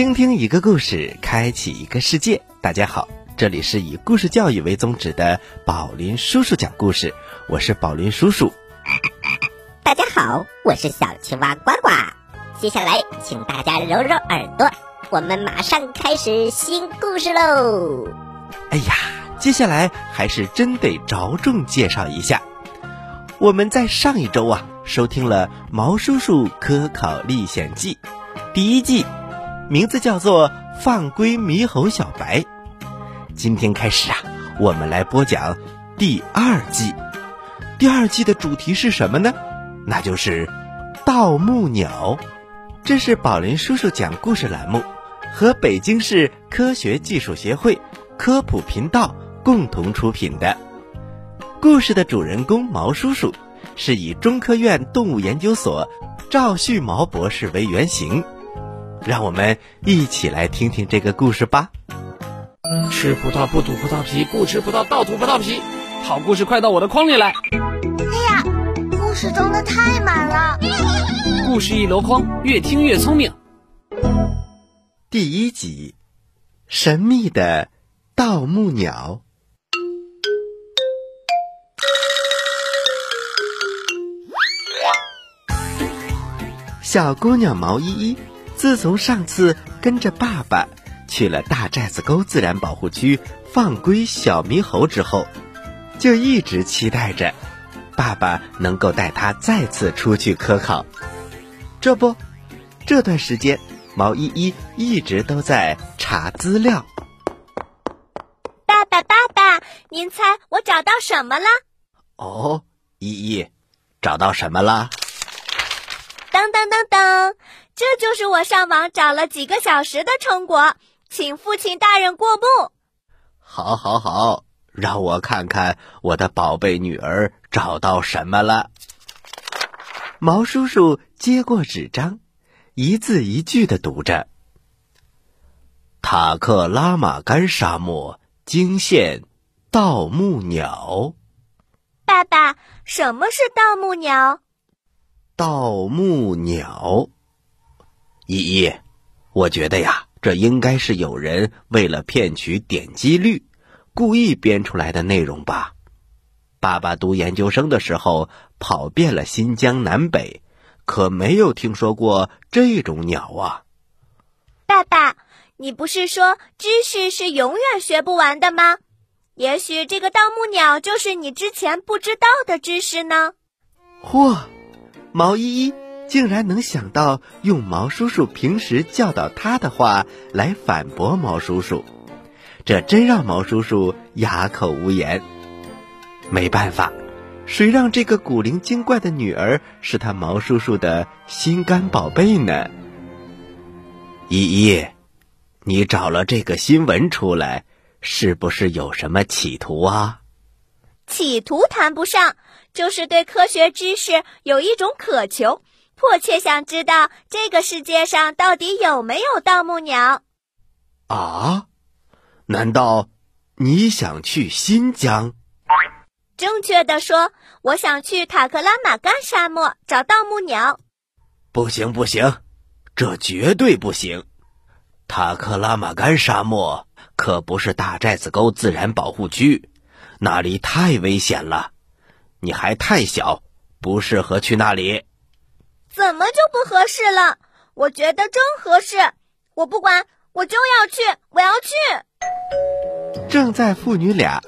倾听一个故事，开启一个世界。大家好，这里是以故事教育为宗旨的宝林叔叔讲故事，我是宝林叔叔。大家好，我是小青蛙呱呱。接下来，请大家揉揉耳朵，我们马上开始新故事喽。哎呀，接下来还是真得着重介绍一下。我们在上一周啊，收听了《毛叔叔科考历险记》第一季，名字叫做《放归猕猴小白》。今天开始啊，我们来播讲第二季。第二季的主题是什么呢？那就是盗墓鸟。这是宝林叔叔讲故事栏目和北京市科学技术协会科普频道共同出品的。故事的主人公毛叔叔，是以中科院动物研究所赵旭毛博士为原型。让我们一起来听听这个故事吧。吃葡萄不吐葡萄皮，不吃葡萄倒吐葡萄皮。好故事快到我的筐里来！哎呀，故事装的太满了。故事一箩筐，越听越聪明。第一集，神秘的盗墓鸟。小姑娘毛依依，自从上次跟着爸爸去了大寨子沟自然保护区放归小猕猴之后，就一直期待着爸爸能够带他再次出去科考。这不，这段时间毛依依一直都在查资料。爸爸，爸爸，您猜我找到什么了？哦，依依，找到什么了？当当当当，这就是我上网找了几个小时的成果，请父亲大人过目。好，好，好，让我看看我的宝贝女儿找到什么了。毛叔叔接过纸张，一字一句的读着：“塔克拉玛干沙漠惊现盗墓鸟。”爸爸，什么是盗墓鸟？盗墓鸟，依依，我觉得呀，这应该是有人为了骗取点击率，故意编出来的内容吧。爸爸读研究生的时候跑遍了新疆南北，可没有听说过这种鸟啊。爸爸，你不是说知识是永远学不完的吗？也许这个盗墓鸟就是你之前不知道的知识呢。嚯！毛依依竟然能想到用毛叔叔平时教导他的话来反驳毛叔叔，这真让毛叔叔哑口无言。没办法，谁让这个古灵精怪的女儿是他毛叔叔的心肝宝贝呢？依依，你找了这个新闻出来，是不是有什么企图啊？企图谈不上。就是对科学知识有一种渴求，迫切想知道这个世界上到底有没有盗墓鸟。啊？难道你想去新疆？正确的说，我想去塔克拉玛干沙漠找盗墓鸟。不行不行，这绝对不行！塔克拉玛干沙漠可不是大寨子沟自然保护区，那里太危险了。你还太小，不适合去那里。怎么就不合适了？我觉得真合适。我不管，我就要去，我要去。正在父女俩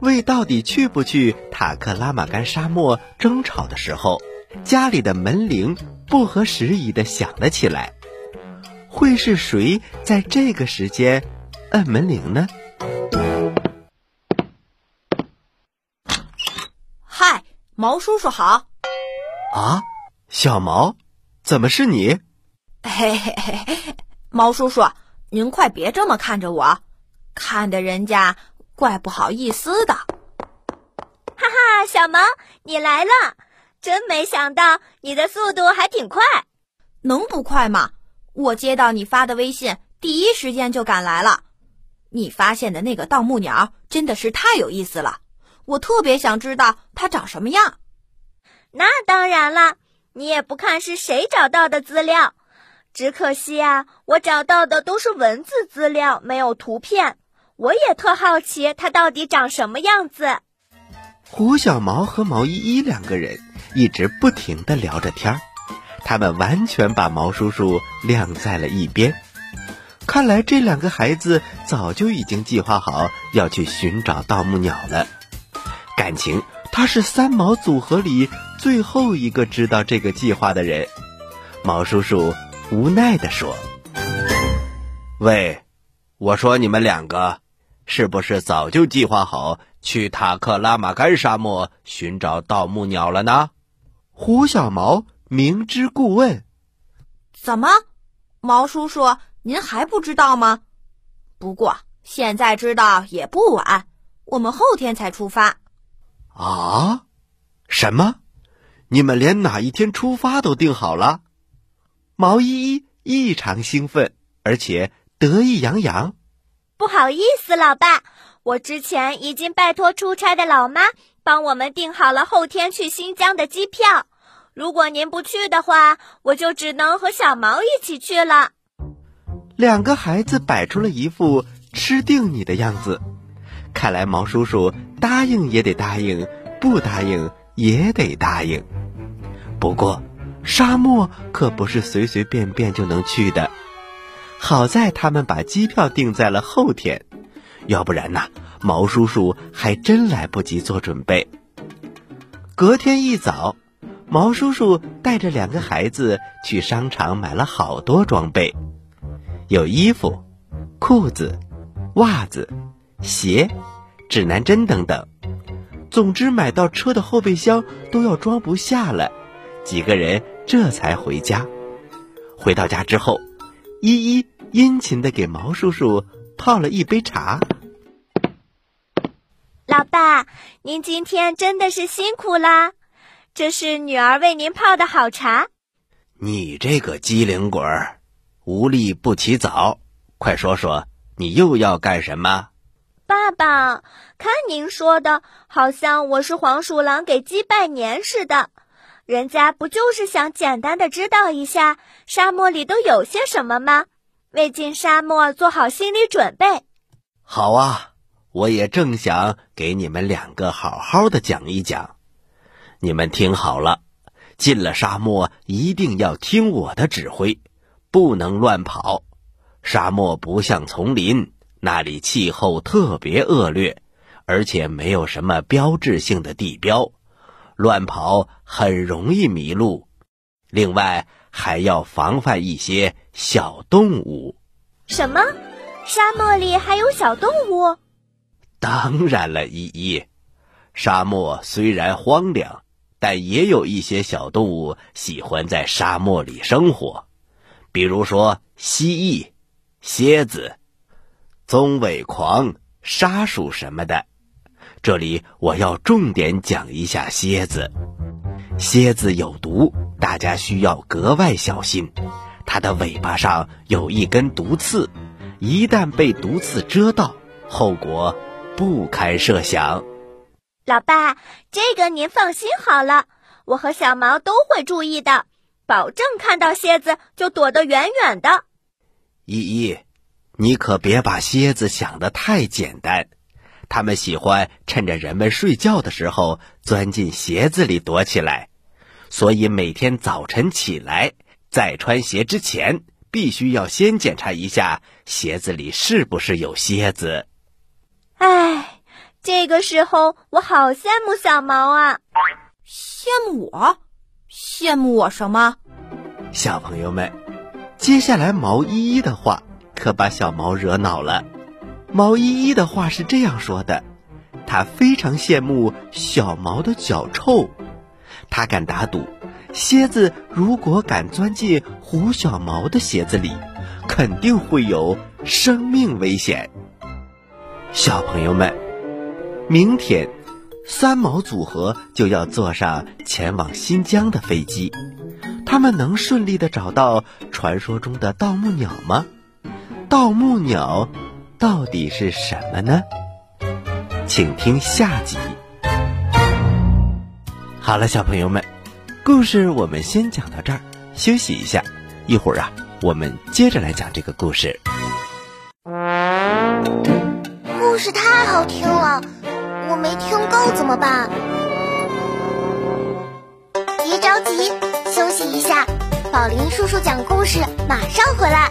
为到底去不去塔克拉玛干沙漠争吵的时候，家里的门铃不合时宜的响了起来。会是谁在这个时间按门铃呢？嗨毛叔叔好，啊，小毛，怎么是你？嘿嘿嘿，毛叔叔，您快别这么看着我，看的人家怪不好意思的。哈哈，小毛，你来了，真没想到你的速度还挺快，能不快吗？我接到你发的微信，第一时间就赶来了。你发现的那个盗墓鸟真的是太有意思了。我特别想知道它长什么样。那当然了，你也不看是谁找到的资料，只可惜啊，我找到的都是文字资料，没有图片。我也特好奇它到底长什么样子。胡小毛和毛依依两个人一直不停的聊着天儿，他们完全把毛叔叔晾在了一边。看来这两个孩子早就已经计划好要去寻找盗墓鸟了。感情他是三毛组合里最后一个知道这个计划的人。毛叔叔无奈地说：“喂，我说你们两个，是不是早就计划好去塔克拉玛干沙漠寻找盗墓鸟了呢？”胡小毛明知故问：“怎么，毛叔叔？”您还不知道吗？不过现在知道也不晚。我们后天才出发。啊？什么？你们连哪一天出发都定好了？毛依依异常兴奋，而且得意洋洋。不好意思，老爸，我之前已经拜托出差的老妈帮我们订好了后天去新疆的机票。如果您不去的话，我就只能和小毛一起去了。两个孩子摆出了一副吃定你的样子，看来毛叔叔答应也得答应，不答应也得答应。不过，沙漠可不是随随便便就能去的。好在他们把机票定在了后天，要不然呐，毛叔叔还真来不及做准备。隔天一早，毛叔叔带着两个孩子去商场买了好多装备。有衣服、裤子、袜子、鞋、指南针等等，总之买到车的后备箱都要装不下了。几个人这才回家。回到家之后，依依殷勤的给毛叔叔泡了一杯茶。老爸，您今天真的是辛苦啦！这是女儿为您泡的好茶。你这个机灵鬼儿！无利不起早，快说说你又要干什么？爸爸，看您说的，好像我是黄鼠狼给鸡拜年似的。人家不就是想简单的知道一下沙漠里都有些什么吗？为进沙漠做好心理准备。好啊，我也正想给你们两个好好的讲一讲。你们听好了，进了沙漠一定要听我的指挥。不能乱跑，沙漠不像丛林，那里气候特别恶劣，而且没有什么标志性的地标，乱跑很容易迷路。另外还要防范一些小动物。什么？沙漠里还有小动物？当然了，依依。沙漠虽然荒凉，但也有一些小动物喜欢在沙漠里生活。比如说蜥蜴、蝎子、棕尾狂、沙鼠什么的，这里我要重点讲一下蝎子。蝎子有毒，大家需要格外小心。它的尾巴上有一根毒刺，一旦被毒刺蛰到，后果不堪设想。老爸，这个您放心好了，我和小毛都会注意的。保证看到蝎子就躲得远远的。依依，你可别把蝎子想得太简单，它们喜欢趁着人们睡觉的时候钻进鞋子里躲起来，所以每天早晨起来，在穿鞋之前，必须要先检查一下鞋子里是不是有蝎子。唉，这个时候我好羡慕小毛啊！羡慕我？羡慕我什么？小朋友们，接下来毛依依的话可把小毛惹恼了。毛依依的话是这样说的：她非常羡慕小毛的脚臭，她敢打赌，蝎子如果敢钻进胡小毛的鞋子里，肯定会有生命危险。小朋友们，明天。三毛组合就要坐上前往新疆的飞机，他们能顺利的找到传说中的盗墓鸟吗？盗墓鸟到底是什么呢？请听下集。好了，小朋友们，故事我们先讲到这儿，休息一下，一会儿啊，我们接着来讲这个故事。故事太好听了，我没听够怎么办？别着急，休息一下。宝林叔叔讲故事，马上回来。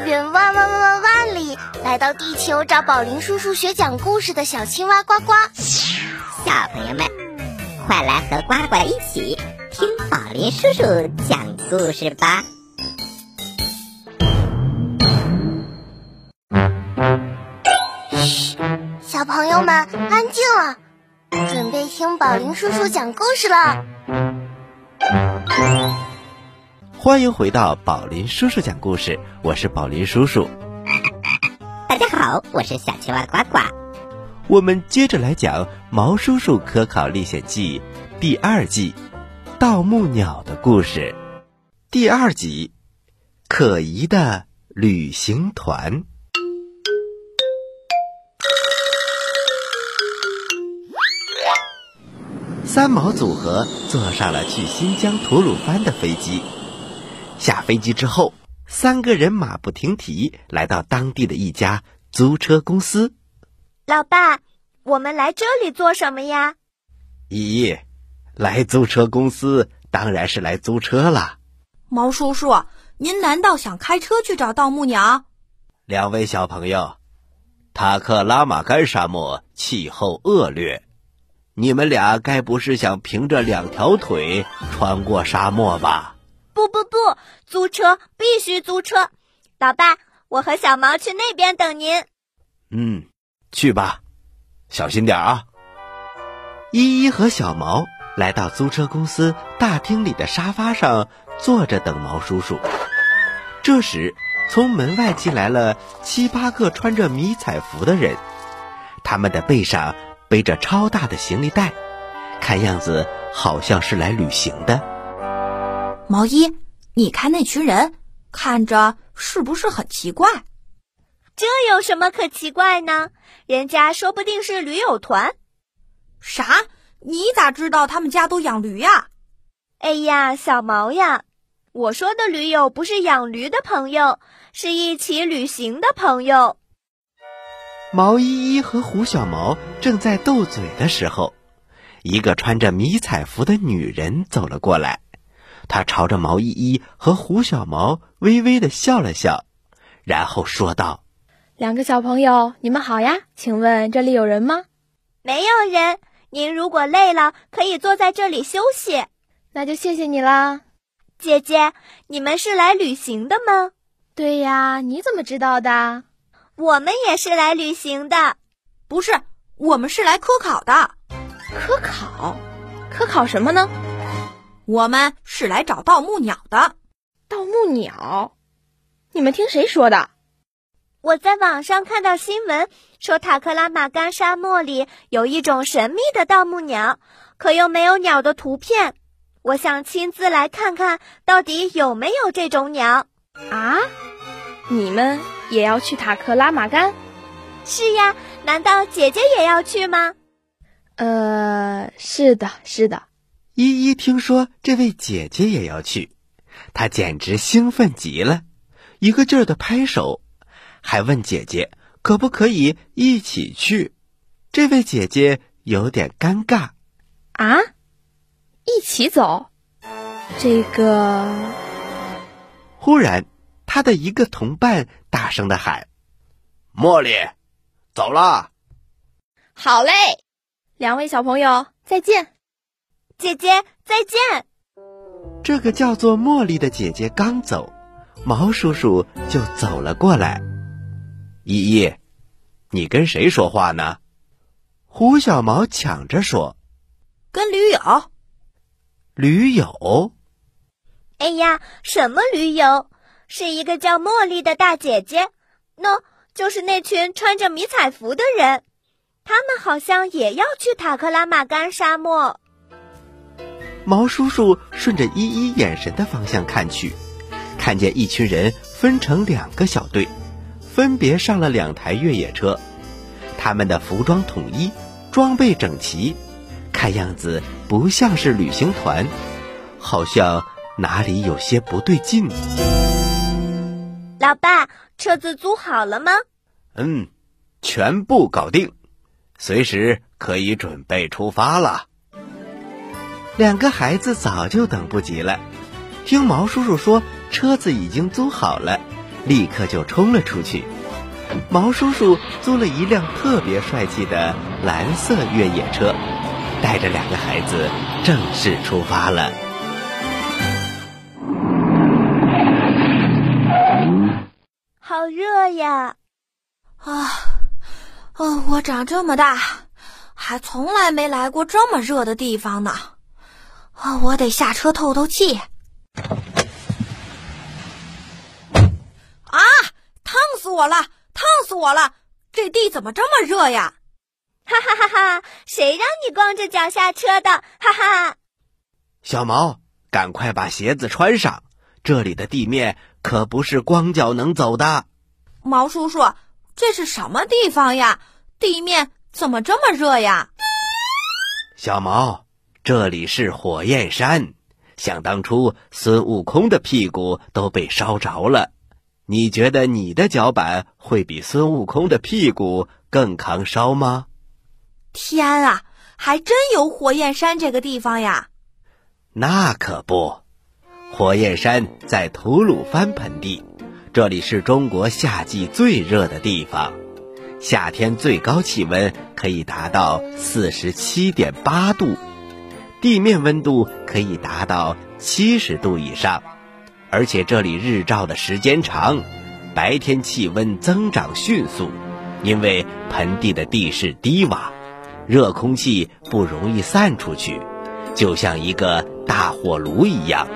远万万万万里来到地球找宝林叔叔学讲故事的小青蛙呱呱。小朋友们，快来和呱呱一起听宝林叔叔讲故事吧！嘘，小朋友们安静了，准备听宝林叔叔讲故事了。欢迎回到宝林叔叔讲故事，我是宝林叔叔。大家好，我是小青蛙呱呱。我们接着来讲《毛叔叔科考历险记》第二季《盗墓鸟》的故事。第二集，可疑的旅行团。三毛组合坐上了去新疆吐鲁番的飞机。下飞机之后，三个人马不停蹄来到当地的一家租车公司。老爸，我们来这里做什么呀？依依，来租车公司当然是来租车了。毛叔叔，您难道想开车去找盗墓鸟？两位小朋友，塔克拉玛干沙漠气候恶劣，你们俩该不是想凭着两条腿穿过沙漠吧？不不不，租车必须租车。老爸，我和小毛去那边等您。嗯，去吧，小心点啊。依依和小毛来到租车公司大厅里的沙发上坐着等毛叔叔。这时，从门外进来了七八个穿着迷彩服的人，他们的背上背着超大的行李袋，看样子好像是来旅行的。毛衣，你看那群人，看着是不是很奇怪？这有什么可奇怪呢？人家说不定是驴友团。啥？你咋知道他们家都养驴呀？哎呀，小毛呀，我说的驴友不是养驴的朋友，是一起旅行的朋友。毛依依和胡小毛正在斗嘴的时候，一个穿着迷彩服的女人走了过来。她朝着毛依依和胡小毛微微的笑了笑，然后说道：“两个小朋友，你们好呀，请问这里有人吗？没有人。您如果累了，可以坐在这里休息。那就谢谢你啦。姐姐，你们是来旅行的吗？对呀，你怎么知道的？我们也是来旅行的。不是，我们是来科考的。科考？科考什么呢？我们是来找盗墓鸟的。盗墓鸟？你们听谁说的？我在网上看到新闻，说塔克拉玛干沙漠里有一种神秘的盗墓鸟，可又没有鸟的图片。我想亲自来看看到底有没有这种鸟。啊？你们也要去塔克拉玛干？是呀，难道姐姐也要去吗？呃，是的，是的。依依听说这位姐姐也要去，她简直兴奋极了，一个劲儿的拍手。还问姐姐可不可以一起去？这位姐姐有点尴尬。啊，一起走？这个……忽然，他的一个同伴大声的喊：“茉莉，走了！”好嘞，两位小朋友再见。姐姐再见。这个叫做茉莉的姐姐刚走，毛叔叔就走了过来。依依，你跟谁说话呢？胡小毛抢着说：“跟驴友。”驴友？哎呀，什么驴友？是一个叫茉莉的大姐姐。喏，就是那群穿着迷彩服的人，他们好像也要去塔克拉玛干沙漠。毛叔叔顺着依依眼神的方向看去，看见一群人分成两个小队，分别上了两台越野车。他们的服装统一，装备整齐，看样子不像是旅行团，好像哪里有些不对劲。老爸，车子租好了吗？嗯，全部搞定，随时可以准备出发了。两个孩子早就等不及了，听毛叔叔说车子已经租好了，立刻就冲了出去。毛叔叔租了一辆特别帅气的蓝色越野车，带着两个孩子正式出发了。好热呀！啊，哦，我长这么大，还从来没来过这么热的地方呢。啊，我得下车透透气。啊，烫死我了！烫死我了！这地怎么这么热呀？哈哈哈哈！谁让你光着脚下车的？哈哈！小毛，赶快把鞋子穿上，这里的地面可不是光脚能走的。毛叔叔，这是什么地方呀？地面怎么这么热呀？小毛，这里是火焰山，想当初孙悟空的屁股都被烧着了。你觉得你的脚板会比孙悟空的屁股更抗烧吗？天啊，还真有火焰山这个地方呀！那可不，火焰山在吐鲁番盆地，这里是中国夏季最热的地方，夏天最高气温可以达到四十七点八度，地面温度可以达到七十度以上。而且这里日照的时间长，白天气温增长迅速，因为盆地的地势低洼，热空气不容易散出去，就像一个大火炉一样。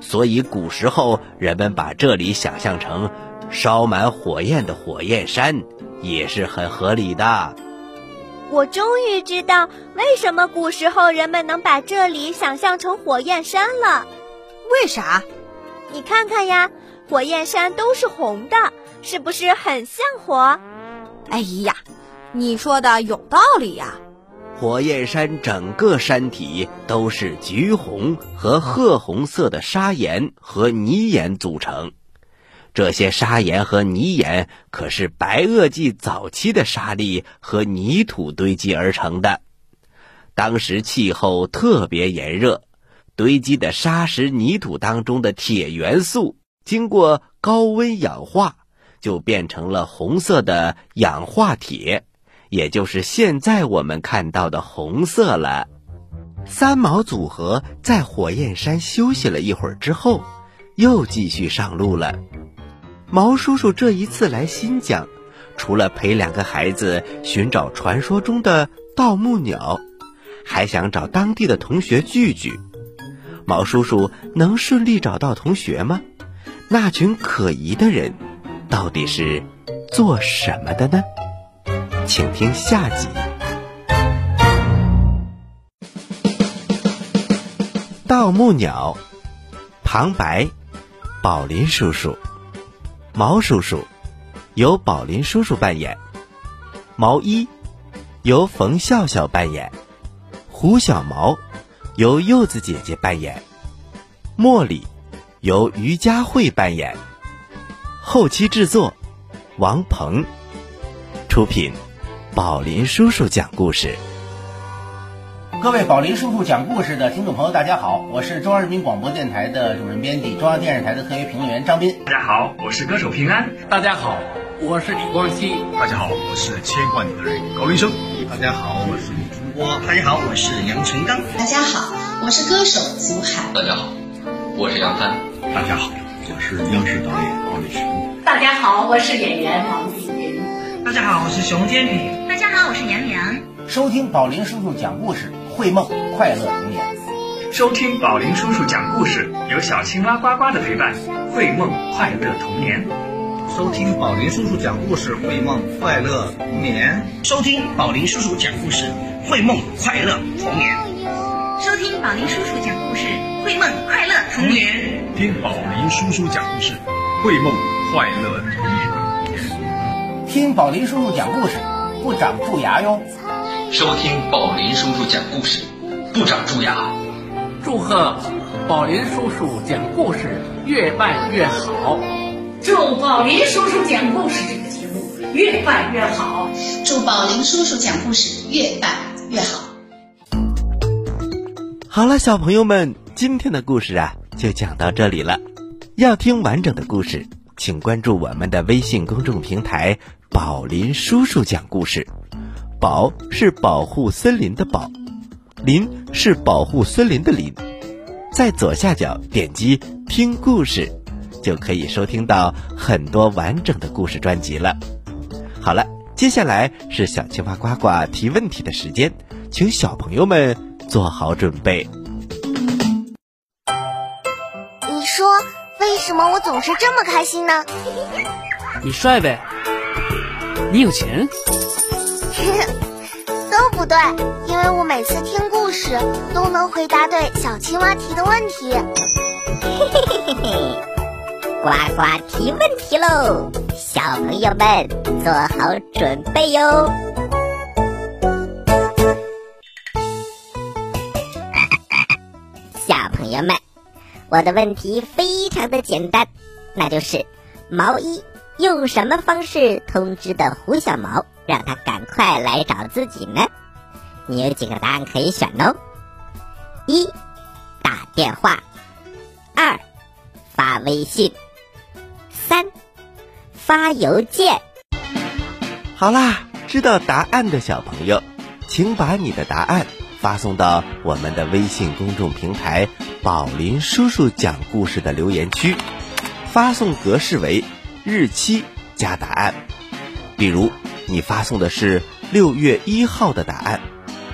所以古时候人们把这里想象成烧满火焰的火焰山，也是很合理的。我终于知道为什么古时候人们能把这里想象成火焰山了。为啥？你看看呀，火焰山都是红的，是不是很像火？哎呀，你说的有道理呀！火焰山整个山体都是橘红和褐红色的砂岩和泥岩组成，这些砂岩和泥岩可是白垩纪早期的沙砾和泥土堆积而成的，当时气候特别炎热。堆积的沙石泥土当中的铁元素，经过高温氧化，就变成了红色的氧化铁，也就是现在我们看到的红色了。三毛组合在火焰山休息了一会儿之后，又继续上路了。毛叔叔这一次来新疆，除了陪两个孩子寻找传说中的盗墓鸟，还想找当地的同学聚聚。毛叔叔能顺利找到同学吗？那群可疑的人到底是做什么的呢？请听下集。盗墓鸟，旁白，宝林叔叔，毛叔叔，由宝林叔叔扮演；毛一，由冯笑笑扮演；胡小毛。由柚子姐姐扮演，茉莉由于佳慧扮演，后期制作王鹏，出品宝林叔叔讲故事。各位宝林叔叔讲故事的听众朋友，大家好，我是中央人民广播电台的主任编辑，中央电视台的特约评论员张斌。大家好，我是歌手平安。大家好，我是李光羲。大家好，我是牵挂你的人高林生。大家好，我是李春波。大家好，我是杨成刚。大家好，我是歌手祖海。大家好，我是杨帆。大家好，我是央视导演王立群。大家好，我是演员王丽云。大家好，我是熊天平。大家好，我是杨洋。收听宝林叔叔讲故事，绘梦快乐童年。收听宝林叔叔讲故事，有小青蛙呱呱的陪伴，绘梦快乐童年。收听宝林叔叔讲故事，绘梦快乐童年。收听宝林叔叔讲故事，绘梦快乐童年。收听宝林叔叔讲故事，绘梦快乐童年。听宝林叔叔讲故事，绘梦快乐童年。听宝林叔叔讲故事，不长蛀牙哟。收听宝林叔叔讲故事，不长蛀牙。祝贺宝林叔叔讲故事越办越好。祝宝林叔叔讲故事这个节目越办越好。祝宝林叔叔讲故事越办越好。好了，小朋友们，今天的故事啊就讲到这里了。要听完整的故事，请关注我们的微信公众平台“宝林叔叔讲故事”。宝是保护森林的宝，林是保护森林的林。在左下角点击听故事，就可以收听到很多完整的故事专辑了。好了，接下来是小青蛙呱呱提问题的时间，请小朋友们做好准备。你说为什么我总是这么开心呢？你帅呗，你有钱。都不对，因为我每次听故事都能回答对小青蛙提的问题。嘿嘿嘿嘿嘿，呱呱提问题喽！小朋友们做好准备哟。小朋友们，我的问题非常的简单，那就是毛衣用什么方式通知的胡小毛？让他赶快来找自己呢。你有几个答案可以选哦：一、打电话；二、发微信；三、发邮件。好啦，知道答案的小朋友，请把你的答案发送到我们的微信公众平台“宝林叔叔讲故事”的留言区，发送格式为日期加答案，比如。你发送的是六月一号的答案，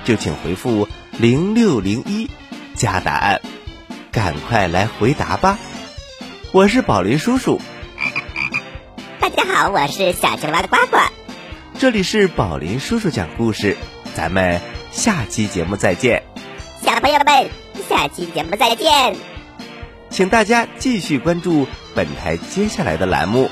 就请回复零六零一加答案，赶快来回答吧！我是宝林叔叔。大家好，我是小青蛙的呱呱。这里是宝林叔叔讲故事，咱们下期节目再见。小朋友们，下期节目再见。请大家继续关注本台接下来的栏目。